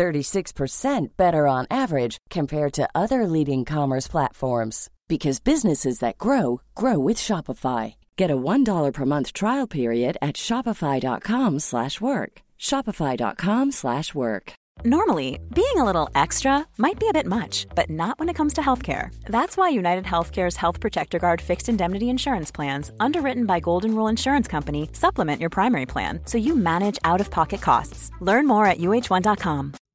36% better on average compared to other leading commerce platforms because businesses that grow grow with Shopify. Get a $1 per month trial period at shopify.com/work. shopify.com/work. Normally, being a little extra might be a bit much, but not when it comes to healthcare. That's why United Healthcare's Health Protector Guard fixed indemnity insurance plans, underwritten by Golden Rule Insurance Company, supplement your primary plan so you manage out-of-pocket costs. Learn more at uh1.com.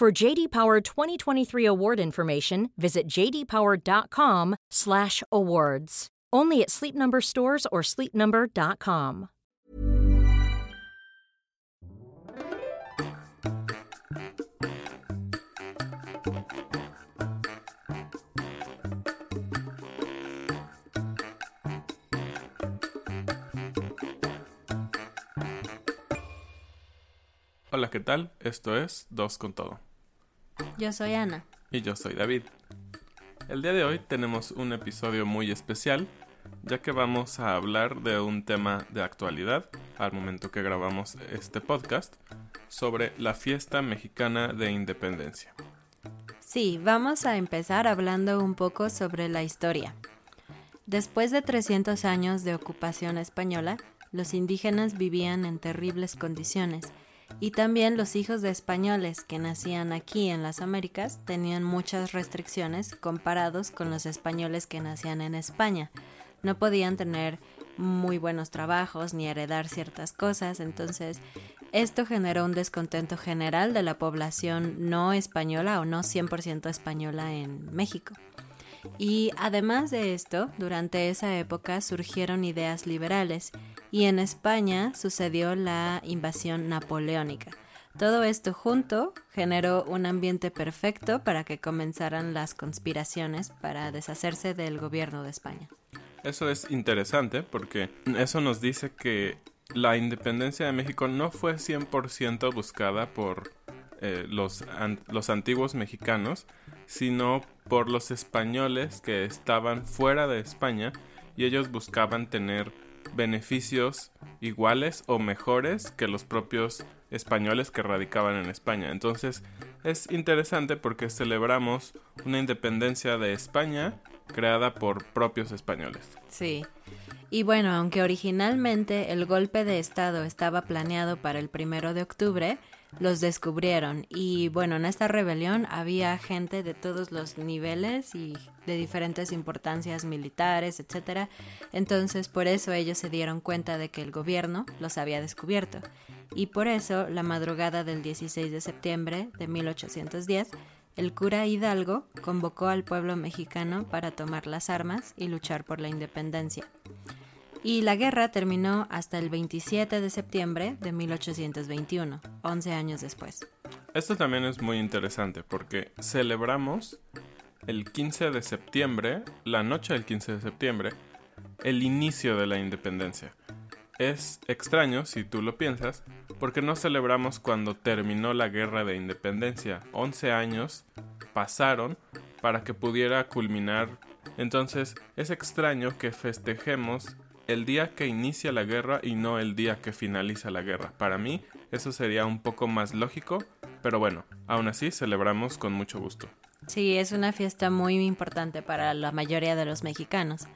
For JD Power 2023 award information, visit jdpower.com/awards. Only at Sleep Number stores or sleepnumber.com. Hola, ¿qué tal? Esto es Dos con Todo. Yo soy Ana. Y yo soy David. El día de hoy tenemos un episodio muy especial, ya que vamos a hablar de un tema de actualidad, al momento que grabamos este podcast, sobre la fiesta mexicana de independencia. Sí, vamos a empezar hablando un poco sobre la historia. Después de 300 años de ocupación española, los indígenas vivían en terribles condiciones y también los hijos de españoles que nacían aquí en las Américas tenían muchas restricciones comparados con los españoles que nacían en España. No podían tener muy buenos trabajos ni heredar ciertas cosas, entonces esto generó un descontento general de la población no española o no 100% española en México. Y además de esto, durante esa época surgieron ideas liberales y en España sucedió la invasión napoleónica. Todo esto junto generó un ambiente perfecto para que comenzaran las conspiraciones para deshacerse del gobierno de España. Eso es interesante porque eso nos dice que la independencia de México no fue 100% buscada por eh, los, los antiguos mexicanos, sino por los españoles que estaban fuera de España y ellos buscaban tener beneficios iguales o mejores que los propios españoles que radicaban en España. Entonces es interesante porque celebramos una independencia de España creada por propios españoles. Sí. Y bueno, aunque originalmente el golpe de Estado estaba planeado para el primero de octubre, los descubrieron y bueno, en esta rebelión había gente de todos los niveles y de diferentes importancias militares, etcétera. Entonces, por eso ellos se dieron cuenta de que el gobierno los había descubierto. Y por eso, la madrugada del 16 de septiembre de 1810, el cura Hidalgo convocó al pueblo mexicano para tomar las armas y luchar por la independencia y la guerra terminó hasta el 27 de septiembre de 1821, 11 años después. Esto también es muy interesante porque celebramos el 15 de septiembre, la noche del 15 de septiembre, el inicio de la independencia. Es extraño si tú lo piensas, porque no celebramos cuando terminó la guerra de independencia. 11 años pasaron para que pudiera culminar. Entonces es extraño que festejemos el día que inicia la guerra y no el día que finaliza la guerra. Para mí eso sería un poco más lógico, pero bueno, aún así celebramos con mucho gusto. Sí, es una fiesta muy importante para la mayoría de los mexicanos.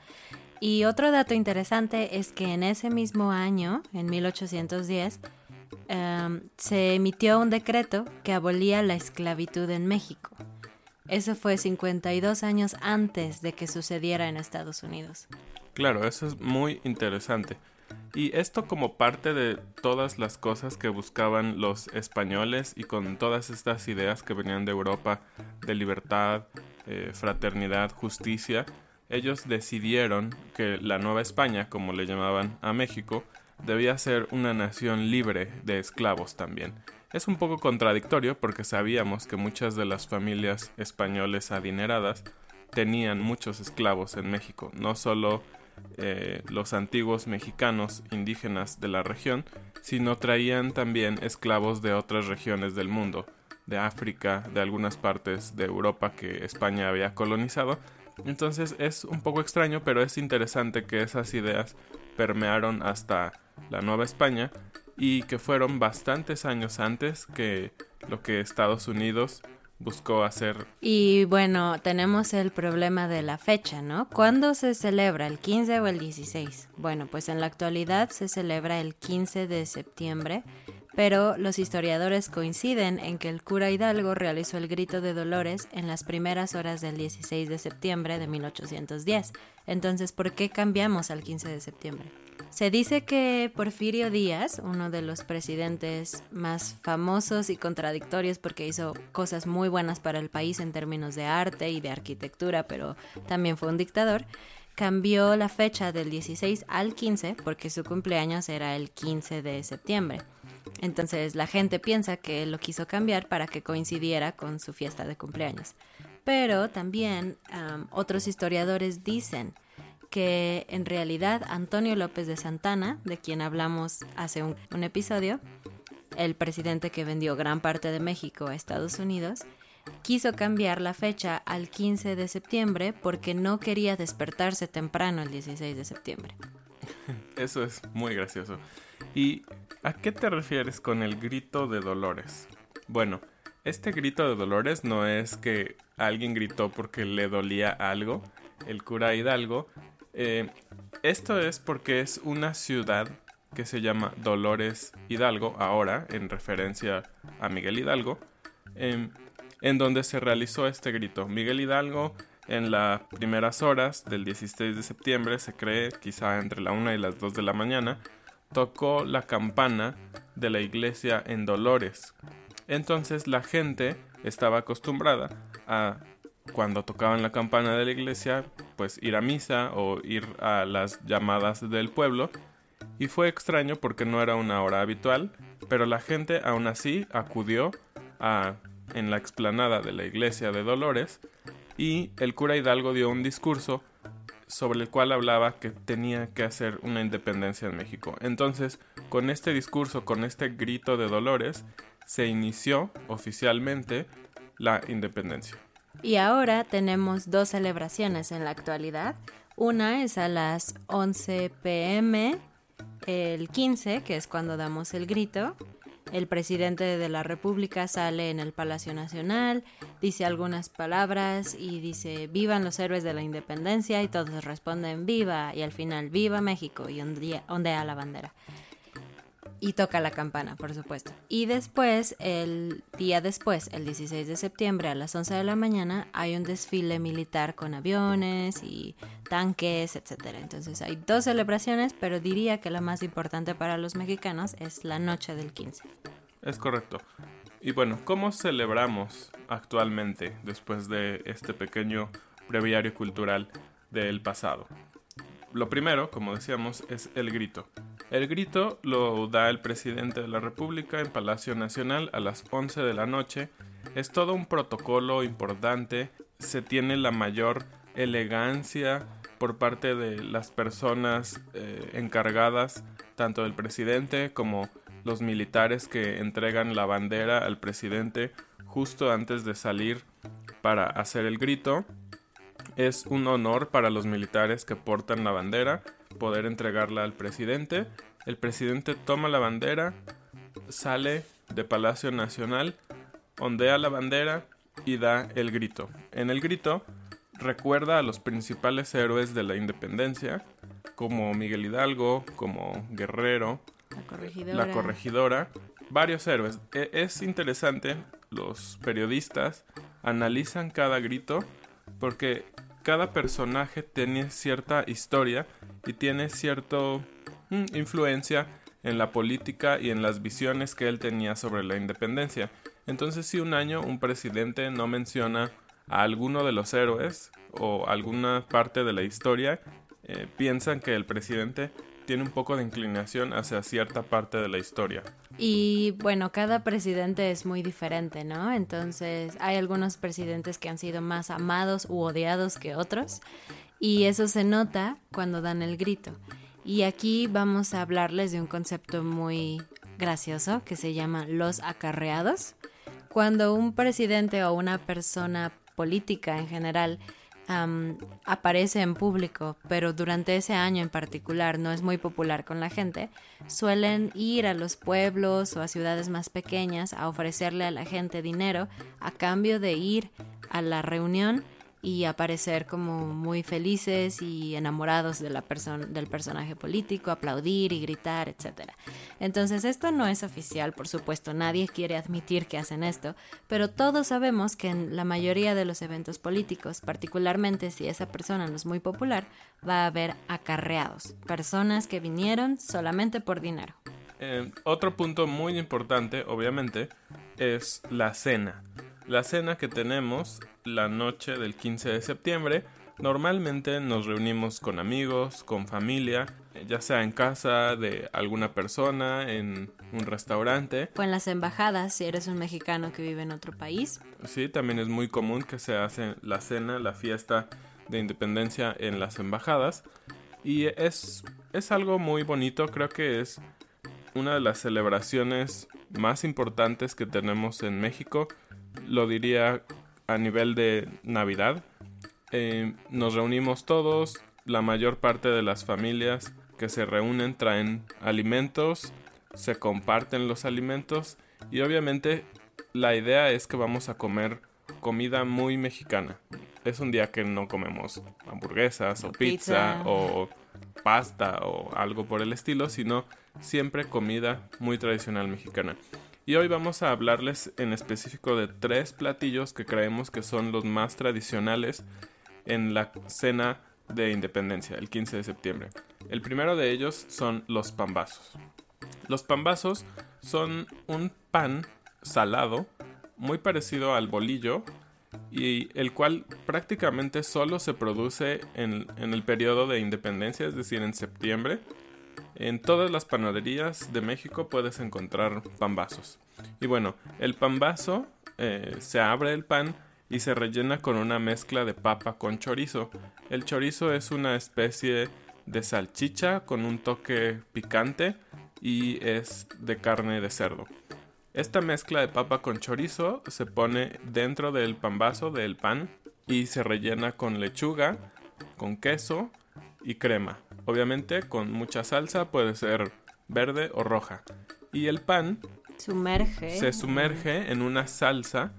Y otro dato interesante es que en ese mismo año, en 1810, em, se emitió un decreto que abolía la esclavitud en México. Eso fue 52 años antes de que sucediera en Estados Unidos. Claro, eso es muy interesante. Y esto como parte de todas las cosas que buscaban los españoles y con todas estas ideas que venían de Europa de libertad, eh, fraternidad, justicia, ellos decidieron que la Nueva España, como le llamaban a México, debía ser una nación libre de esclavos también. Es un poco contradictorio porque sabíamos que muchas de las familias españoles adineradas tenían muchos esclavos en México, no solo eh, los antiguos mexicanos indígenas de la región, sino traían también esclavos de otras regiones del mundo, de África, de algunas partes de Europa que España había colonizado. Entonces es un poco extraño, pero es interesante que esas ideas permearon hasta la Nueva España y que fueron bastantes años antes que lo que Estados Unidos buscó hacer. Y bueno, tenemos el problema de la fecha, ¿no? ¿Cuándo se celebra? ¿El 15 o el 16? Bueno, pues en la actualidad se celebra el 15 de septiembre, pero los historiadores coinciden en que el cura Hidalgo realizó el grito de Dolores en las primeras horas del 16 de septiembre de 1810. Entonces, ¿por qué cambiamos al 15 de septiembre? Se dice que Porfirio Díaz, uno de los presidentes más famosos y contradictorios porque hizo cosas muy buenas para el país en términos de arte y de arquitectura, pero también fue un dictador, cambió la fecha del 16 al 15 porque su cumpleaños era el 15 de septiembre. Entonces la gente piensa que lo quiso cambiar para que coincidiera con su fiesta de cumpleaños. Pero también otros historiadores dicen que en realidad Antonio López de Santana, de quien hablamos hace un, episodio, el presidente que vendió gran parte de México a Estados Unidos, quiso cambiar la fecha al 15 de septiembre porque no quería despertarse temprano el 16 de septiembre. Eso es muy gracioso. ¿Y a qué te refieres con el grito de Dolores? Bueno, este grito de Dolores no es que alguien gritó porque le dolía algo. El cura Hidalgo eh, esto es porque es una ciudad que se llama Dolores Hidalgo, ahora en referencia a Miguel Hidalgo, em, en donde se realizó este grito. Miguel Hidalgo en las primeras horas del 16 de septiembre, se cree quizá entre la 1 y las 2 de la mañana, tocó la campana de la iglesia en Dolores. Entonces la gente estaba acostumbrada a cuando tocaban la campana de la iglesia, pues ir a misa o ir a las llamadas del pueblo. Y fue extraño porque no era una hora habitual, pero la gente aún así acudió a, en la explanada de la iglesia de Dolores y el cura Hidalgo dio un discurso sobre el cual hablaba que tenía que hacer una independencia en México. Entonces, con este discurso, con este grito de Dolores, se inició oficialmente la independencia. Y ahora tenemos dos celebraciones en la actualidad. Una es a las 11 pm, el 15, que es cuando damos el grito. El presidente de la República sale en el Palacio Nacional, dice algunas palabras y dice vivan los héroes de la independencia y todos responden viva y al final viva México y ondea la bandera y toca la campana, por supuesto. Y después, el día después, el 16 de septiembre a las 11 de la mañana, hay un desfile militar con aviones y tanques, etc. Entonces hay dos celebraciones, pero diría que la más importante para los mexicanos es la noche del 15. Es correcto. Y bueno, ¿cómo celebramos actualmente después de este pequeño breviario cultural del pasado? Lo primero, como decíamos, es el grito. El grito lo da el presidente de la República en Palacio Nacional a las 11 de la noche. Es todo un protocolo importante. Se tiene la mayor elegancia por parte de las personas eh, encargadas, tanto del presidente como los militares que entregan la bandera al presidente justo antes de salir para hacer el grito. Es un honor para los militares que portan la bandera poder entregarla al presidente. El presidente toma la bandera, sale de Palacio Nacional, ondea la bandera y da el grito. En el grito recuerda a los principales héroes de la independencia, como Miguel Hidalgo, como Guerrero, la corregidora, varios héroes. E, es interesante, los periodistas analizan cada grito porque cada personaje tiene cierta historia y tiene cierta mm, influencia en la política y en las visiones que él tenía sobre la independencia. Entonces si un año un presidente no menciona a alguno de los héroes o alguna parte de la historia, eh, piensan que el presidente tiene un poco de inclinación hacia cierta parte de la historia. Y bueno, cada presidente es muy diferente, ¿no? Entonces hay algunos presidentes que han sido más amados u odiados que otros y eso se nota cuando dan el grito. Y aquí vamos a hablarles de un concepto muy gracioso que se llama los acarreados. Cuando un presidente o una persona política en general aparece en público, pero durante ese año en particular no es muy popular con la gente, suelen ir a los pueblos o a ciudades más pequeñas a ofrecerle a la gente dinero a cambio de ir a la reunión y aparecer como muy felices y enamorados de la del personaje político, aplaudir y gritar, etc. Entonces esto no es oficial, por supuesto, nadie quiere admitir que hacen esto, pero todos sabemos que en la mayoría de los eventos políticos, particularmente si esa persona no es muy popular, va a haber acarreados, personas que vinieron solamente por dinero. Eh, otro punto muy importante, obviamente, es la cena. La cena que tenemos la noche del 15 de septiembre, normalmente nos reunimos con amigos, con familia, ya sea en casa de alguna persona, en un restaurante. O en las embajadas, si eres un mexicano que vive en otro país. Sí, también es muy común que se hace la cena, la fiesta de independencia en las embajadas. Y es, es algo muy bonito, creo que es una de las celebraciones más importantes que tenemos en México lo diría a nivel de Navidad. Eh, nos reunimos todos, la mayor parte de las familias que se reúnen traen alimentos, se comparten los alimentos y obviamente la idea es que vamos a comer comida muy mexicana. Es un día que no comemos hamburguesas o pizza, pizza o pasta o algo por el estilo, sino siempre comida muy tradicional mexicana. Y hoy vamos a hablarles en específico de tres platillos que creemos que son los más tradicionales en la cena de independencia, el 15 de septiembre. El primero de ellos son los pambazos. Los pambazos son un pan salado muy parecido al bolillo y el cual prácticamente solo se produce en, en el periodo de independencia, es decir, en septiembre en todas las panaderías de México puedes encontrar pambazos. Y bueno, el pambazo eh, se abre el pan y se rellena con una mezcla de papa con chorizo. El chorizo es una especie de salchicha con un toque picante y es de carne de cerdo. Esta mezcla de papa con chorizo se pone dentro del pambazo del pan y se rellena con lechuga, con queso y crema. Obviamente con mucha salsa, puede ser verde o roja. Y el pan sumerge. se sumerge en una salsa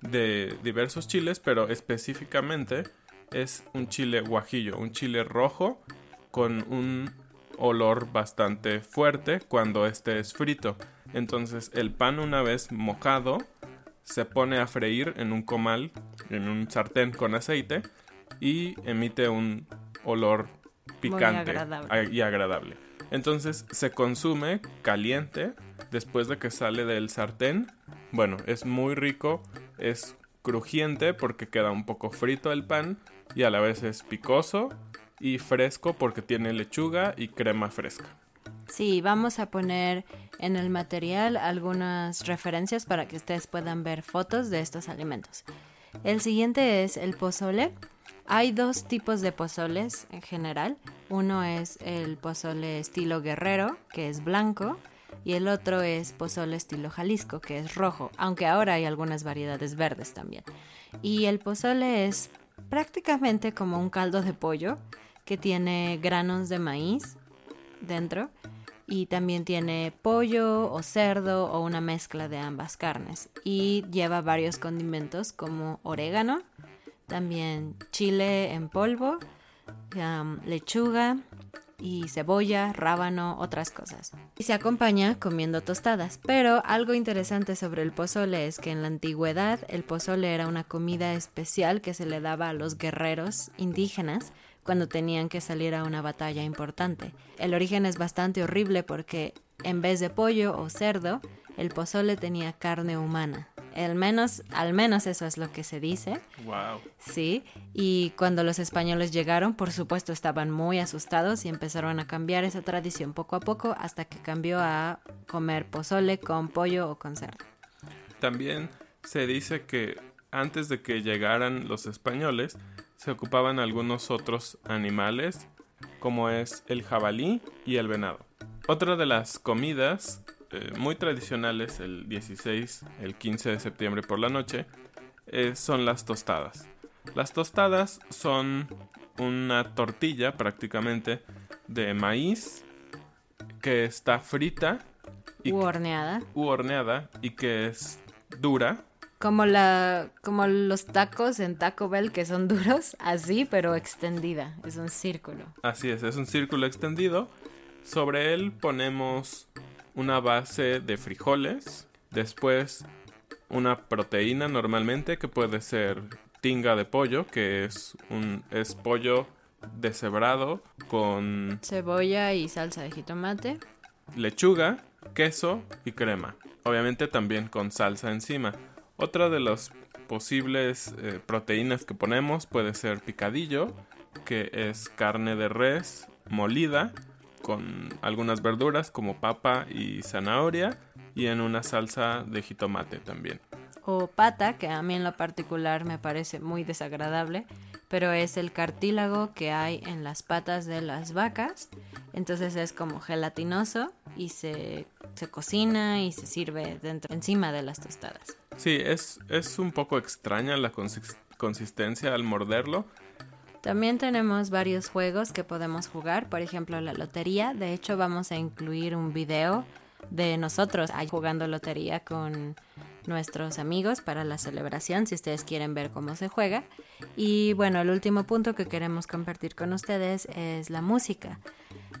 de diversos chiles, pero específicamente es un chile guajillo, un chile rojo con un olor bastante fuerte cuando este es frito. Entonces el pan una vez mojado se pone a freír en un comal, en un sartén con aceite y emite un olor picante y agradable. Entonces se consume caliente después de que sale del sartén. Bueno, es muy rico, es crujiente porque queda un poco frito el pan y a la vez es picoso y fresco porque tiene lechuga y crema fresca. Sí, vamos a poner en el material algunas referencias para que ustedes puedan ver fotos de estos alimentos. El siguiente es el pozole. Hay dos tipos de pozoles en general. Uno es el pozole estilo guerrero, que es blanco, y el otro es pozole estilo Jalisco, que es rojo, aunque ahora hay algunas variedades verdes también. Y el pozole es prácticamente como un caldo de pollo que tiene granos de maíz dentro y también tiene pollo o cerdo o una mezcla de ambas carnes y lleva varios condimentos como orégano, también chile en polvo, lechuga y cebolla, rábano, otras cosas. Y se acompaña comiendo tostadas. Pero algo interesante sobre el pozole es que en la antigüedad el pozole era una comida especial que se le daba a los guerreros indígenas cuando tenían que salir a una batalla importante. El origen es bastante horrible porque en vez de pollo o cerdo, el pozole tenía carne humana. Al menos, al menos eso es lo que se dice. Wow. Sí, y cuando los españoles llegaron, por supuesto, estaban muy asustados y empezaron a cambiar esa tradición poco a poco hasta que cambió a comer pozole con pollo o con cerdo. También se dice que antes de que llegaran los españoles, se ocupaban algunos otros animales, como es el jabalí y el venado. Otra de las comidas eh, muy tradicionales el 16, el 15 de septiembre por la noche, eh, son las tostadas. Las tostadas son una tortilla prácticamente de maíz que está frita y u horneada. U horneada y que es dura. Como la como los tacos en Taco Bell que son duros, así pero extendida, es un círculo. Así es, es un círculo extendido. Sobre él ponemos una base de frijoles, después una proteína normalmente que puede ser tinga de pollo, que es un es pollo deshebrado con cebolla y salsa de jitomate, lechuga, queso y crema. Obviamente también con salsa encima. Otra de las posibles eh, proteínas que ponemos puede ser picadillo, que es carne de res molida con algunas verduras como papa y zanahoria y en una salsa de jitomate también. O pata, que a mí en lo particular me parece muy desagradable, pero es el cartílago que hay en las patas de las vacas. Entonces es como gelatinoso y se, cocina y se sirve dentro, encima de las tostadas. Sí, es, es un poco extraña la consistencia al morderlo, también tenemos varios juegos que podemos jugar, por ejemplo la lotería. De hecho vamos a incluir un video de nosotros jugando lotería con nuestros amigos para la celebración, si ustedes quieren ver cómo se juega. Y bueno, el último punto que queremos compartir con ustedes es la música.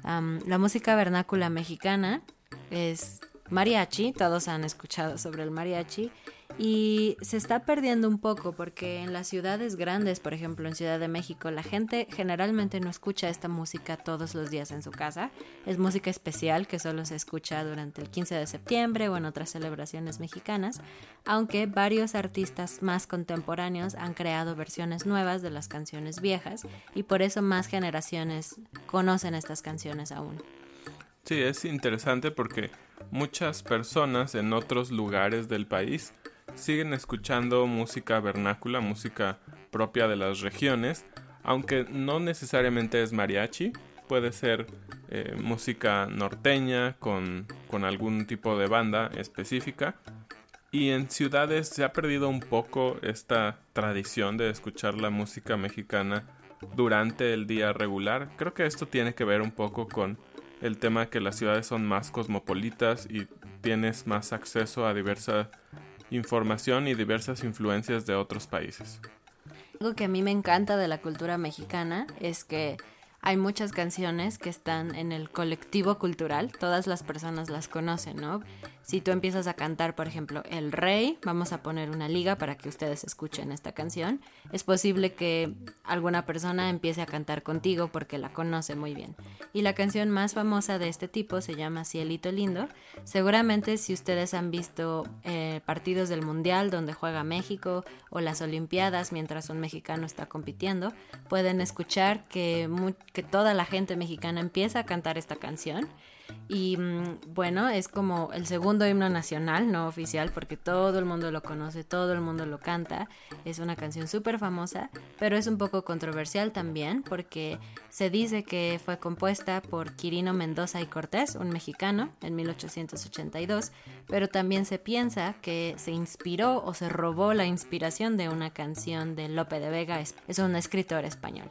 la música vernácula mexicana es mariachi, todos han escuchado sobre el mariachi y se está perdiendo un poco porque en las ciudades grandes, por ejemplo en Ciudad de México, la gente generalmente no escucha esta música todos los días en su casa. Es música especial que solo se escucha durante el 15 de septiembre o en otras celebraciones mexicanas, aunque varios artistas más contemporáneos han creado versiones nuevas de las canciones viejas y por eso más generaciones conocen estas canciones aún. Sí, es interesante porque muchas personas en otros lugares del país siguen escuchando música vernácula, música propia de las regiones, aunque no necesariamente es mariachi, puede ser eh, música norteña con, con algún tipo de banda específica. Y en ciudades se ha perdido un poco esta tradición de escuchar la música mexicana durante el día regular. Creo que esto tiene que ver un poco con el tema que las ciudades son más cosmopolitas y tienes más acceso a diversa información y diversas influencias de otros países. Algo que a mí me encanta de la cultura mexicana es que hay muchas canciones que están en el colectivo cultural, todas las personas las conocen, ¿no? Si tú empiezas a cantar, por ejemplo, El Rey, vamos a poner una liga para que ustedes escuchen esta canción, es posible que alguna persona empiece a cantar contigo porque la conoce muy bien. Y la canción más famosa de este tipo se llama Cielito Lindo. Seguramente si ustedes han visto eh, partidos del Mundial donde juega México o las Olimpiadas mientras un mexicano está compitiendo, pueden escuchar que que toda la gente mexicana empieza a cantar esta canción. Y mm, bueno, es como el segundo himno nacional, no oficial, porque todo el mundo lo conoce, todo el mundo lo canta. Es una canción súper famosa, pero es un poco controversial también, porque se dice que fue compuesta por Quirino Mendoza y Cortés, un mexicano, en 1882, pero también se piensa que se inspiró o se robó la inspiración de una canción de Lope de Vega, es un escritor español.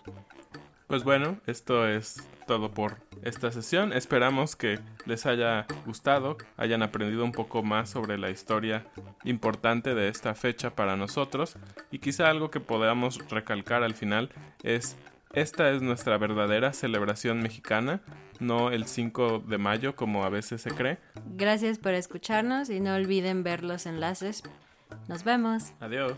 Pues bueno, esto es todo por esta sesión. Esperamos que les haya gustado, hayan aprendido un poco más sobre la historia importante de esta fecha para nosotros y quizá algo que podamos recalcar al final es Esta es nuestra verdadera celebración mexicana, no el 5 de mayo como a veces se cree. Gracias por escucharnos y no olviden ver los enlaces. Nos vemos. Adiós.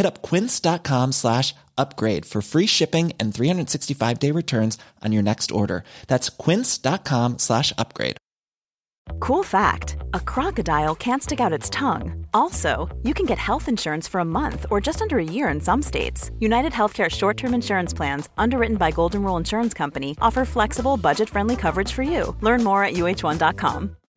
Hit up quince.com slash upgrade for free shipping and 365 day returns on your next order. That's quince.com slash upgrade. Cool fact a crocodile can't stick out its tongue. Also, you can get health insurance for a month or just under a year in some states. United Healthcare short term insurance plans, underwritten by Golden Rule Insurance Company, offer flexible, budget friendly coverage for you. Learn more at uh1.com.